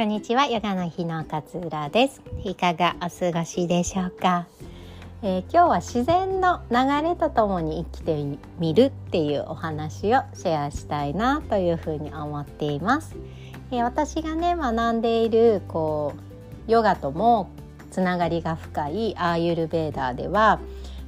こんにちは。ヨガの日の勝浦です。いかがお過ごしでしょうか、えー、今日は自然の流れとともに生きてみるっていうお話をシェアしたいなというふうに思っています、えー、私がね学んでいるこうヨガともつながりが深いアーユルベーダーでは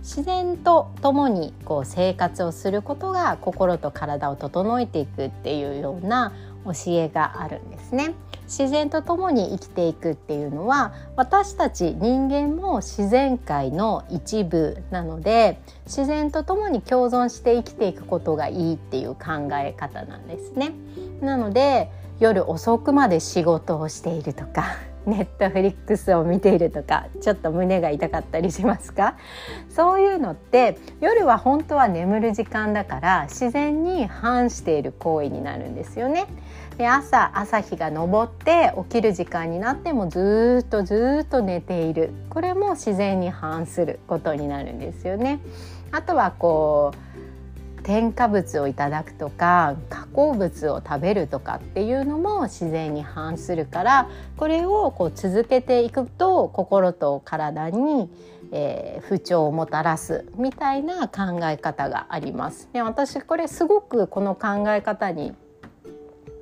自然と共にこう生活をすることが心と体を整えていくっていうような教えがあるんですね。自然と共に生きていくっていうのは私たち人間も自然界の一部なので自然と共に共存して生きていくことがいいっていう考え方なんですね。なので夜遅くまで仕事をしているとかネットフリックスを見ているとかちょっと胸が痛かったりしますか？そういうのって夜は本当は眠る時間だから自然に反している行為になるんですよね。で朝朝日が昇って起きる時間になってもずっとずっと寝ているこれも自然に反することになるんですよね。あとはこう添加物をいただくとか加工物を食べるとかっていうのも自然に反するからこれをこう続けていくと心と体に、えー、不調をもたらすみたいな考え方があります。で私これすごくこの考え方に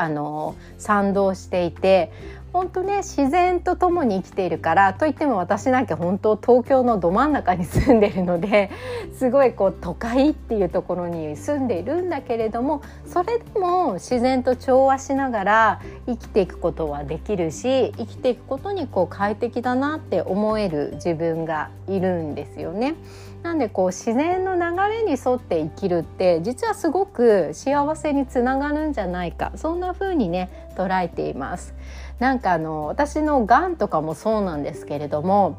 あの賛同していて本当ね自然と共に生きているからといっても私なんか本当東京のど真ん中に住んでるので すごいこう都会っていうところに住んでいるんだけれどもそれでも自然と調和しながら生きていくことはできるし生きていくことにこう快適だなって思える自分がいるんですよね。なんでこう自然の流れに沿って生きるって実はすごく幸せにつながるんじゃないかそんな風にね捉えています。なんかあの私のがんとかもそうなんですけれども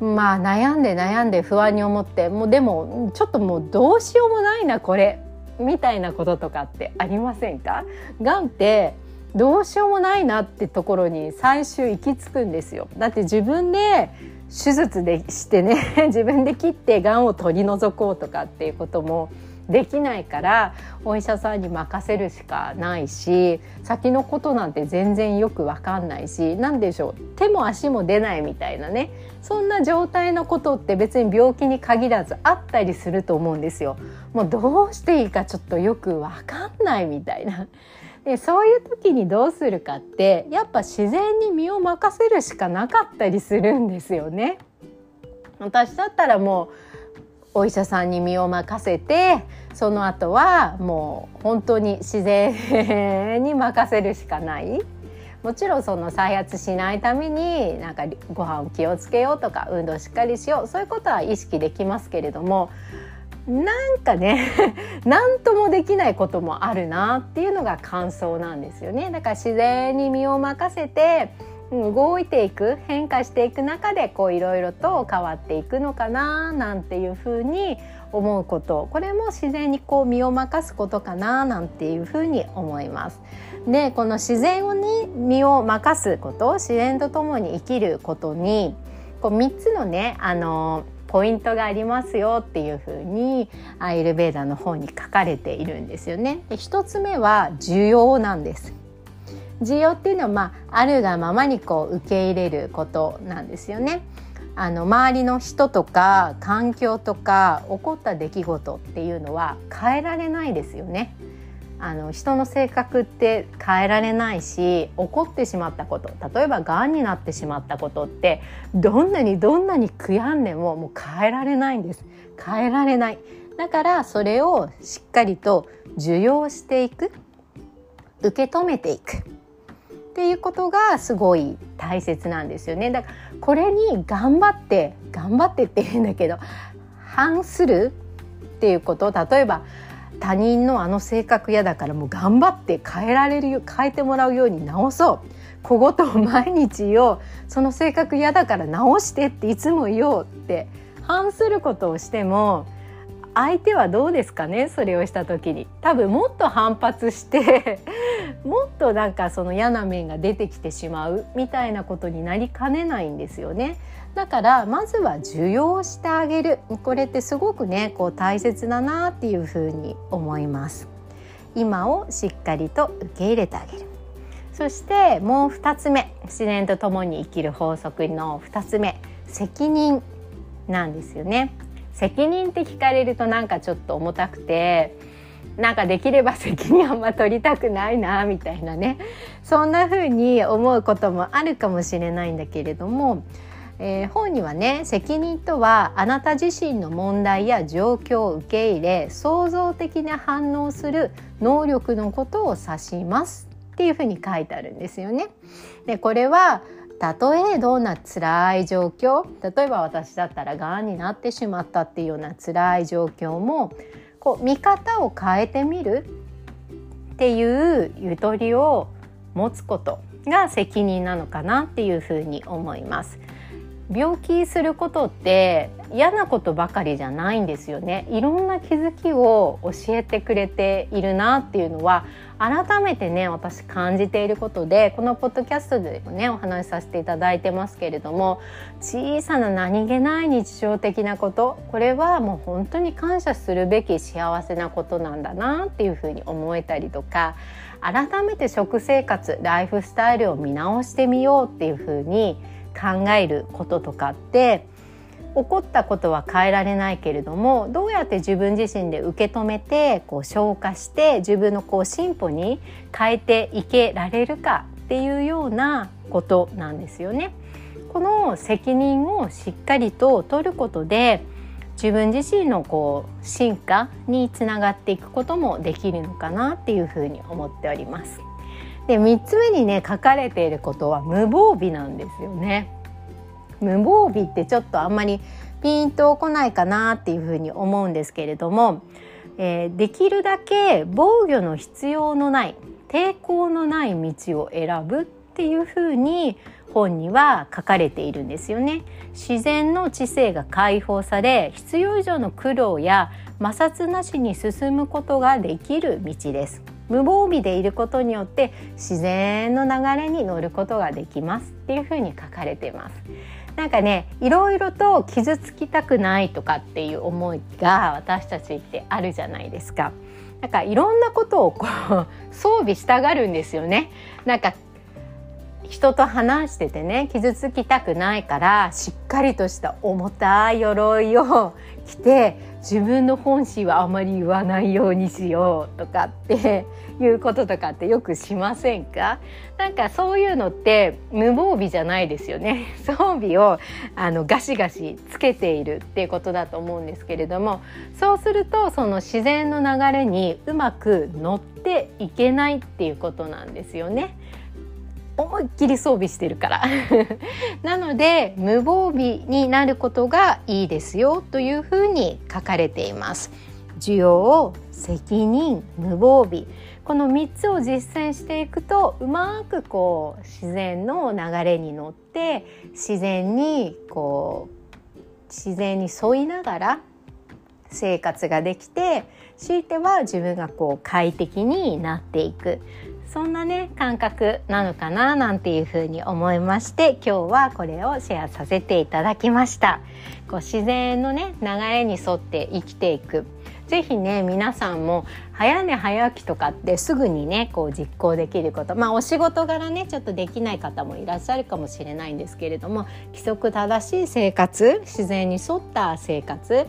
まあ悩んで悩んで不安に思ってもうでもちょっともうどうしようもないなこれみたいなこととかってありませんか？がんってどうしようもないなってところに最終行き着くんですよだって自分で手術でしてね 自分で切ってがんを取り除こうとかっていうこともできないからお医者さんに任せるしかないし先のことなんて全然よく分かんないし何でしょう手も足も出ないみたいなねそんな状態のことって別に病気に限らずあったりすると思うんですよ。もうどうしていいかちょっとよく分かんないみたいな。でそういう時にどうするかってやっぱ自然に身を任せるしかなかったりするんですよね。私だったらもうお医者さんに身を任せてその後はもう本当に自然に任せるしかないもちろんその再発しないためになんかご飯を気をつけようとか運動しっかりしようそういうことは意識できますけれどもなんかね 何ともできないこともあるなっていうのが感想なんですよね。だから自然に身を任せて動いていく変化していく中でこういろいろと変わっていくのかななんていうふうに思うことこれも自然にこう身を任すことかななんていうふうに思います。でこの自然に身を任すこと自然とともに生きることにこう3つのねあのポイントがありますよっていうふうにアイルベーダの方に書かれているんですよね。で1つ目は需要なんです。需要っていうのは、まあ、あるがままにこう受け入れることなんですよね。あの周りの人とか環境とか起こった出来事っていうのは変えられないですよね。あの人の性格って変えられないし起こってしまったこと例えばがんになってしまったことってどんなにどんなに悔やんでももう変えられないんです変えられないだからそれをしっかりと受容していく受け止めていくっていうことがすごい大切なんですよね。だからこれに頑張って頑張ってって言うんだけど反するっていうこと。例えば他人のあの性格嫌だからもう頑張って変えられるよ変えてもらうように直そう。小言を毎日言おう。その性格嫌だから直してっていつも言おうって反することをしても相手はどうですかね？それをした時に。多分もっと反発してもっとなんかその嫌な面が出てきてしまうみたいなことになりかねないんですよね。だからまずは受容してあげるこれってすごくねこう大切だなっていうふうに思います。今をしっかりと受け入れてあげる。そしてもう2つ目自然と共に生きる法則の2つ目責任なんですよね責任って聞かれるとなんかちょっと重たくてなんかできれば責任あんま取りたくないなみたいなねそんな風に思うこともあるかもしれないんだけれども、えー、本にはね責任とはあなた自身の問題や状況を受け入れ創造的な反応する能力のことを指しますっていうふうに書いてあるんですよね。でこれはたとえどんな辛い状況例えば私だったらがんになってしまったっていうような辛い状況もこう見方を変えてみるっていうゆとりを持つことが責任なのかなっていうふうに思います。病気することって嫌なことばかりじゃないんですよね。いろんな気づきを教えてくれているなっていうのは改めてね私感じていることでこのポッドキャストでもねお話しさせていただいてますけれども小さな何気ない日常的なことこれはもう本当に感謝するべき幸せなことなんだなっていうふうに思えたりとか改めて食生活ライフスタイルを見直してみようっていうふうに考えることとかって起こったことは変えられないけれどもどうやって自分自身で受け止めてこう消化して自分のこう進歩に変えていけられるかっていうようなことなんですよね。この責任をしっかりと取ることで自分自身のこう進化につながっていくこともできるのかなっていうふうに思っております。で3つ目にね書かれていることは無防備なんですよね。無防備ってちょっとあんまりピンとこないかなっていうふうに思うんですけれども、えー、できるだけ防御の必要のない抵抗のない道を選ぶっていうふうに本には書かれているんですよね。自然の知性が解放され必要以上の苦労や摩擦なしに進むことができる道です。無防備でいることによって自然の流れに乗ることができますっていうふうに書かれています。なんかねいろいろと傷つきたくないとかっていう思いが私たちってあるじゃないですか。なんかいろんなことをこう装備したがるんですよね。なんか人と話しててね傷つきたくないからしっかりとした重たい鎧を着て自分の本心はあまり言わないようにしようとかっていうこととかってよくしませんか？なんかそういうのって無防備じゃないですよね 装備をあのガシガシつけているっていうことだと思うんですけれどもそうするとその自然の流れにうまく乗っていけないっていうことなんですよね。思いっきり装備してるから。なので無防備になることがいいですよというふうに書かれています。需要責任無防備。この3つを実践していくとうまくこう自然の流れに乗って自然にこう自然に沿いながら生活ができて強いては自分がこう快適になっていく。そんなね感覚なのかななんていうふうに思いまして今日はこれをシェアさせていただきました。こう自然のね流れに沿って生きていく。ぜひね皆さんも早寝早起きとかってすぐにねこう実行できること。まあお仕事柄ねちょっとできない方もいらっしゃるかもしれないんですけれども規則正しい生活自然に沿った生活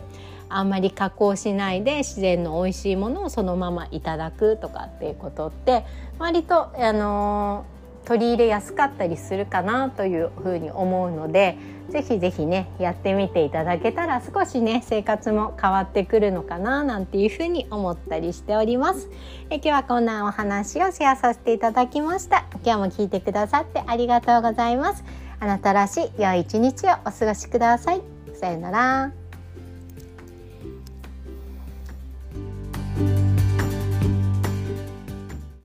あんまり加工しないで自然の美味しいものをそのままいただくとかっていうことって割と、あの取り入れやすかったりするかなというふうに思うのでぜひぜひねやってみていただけたら少しね生活も変わってくるのかななんていうふうに思ったりしております。え今日はこんなお話をシェアさせていただきました。今日も聞いてくださってありがとうございます。あなたらしい良い一日をお過ごしください。さよなら。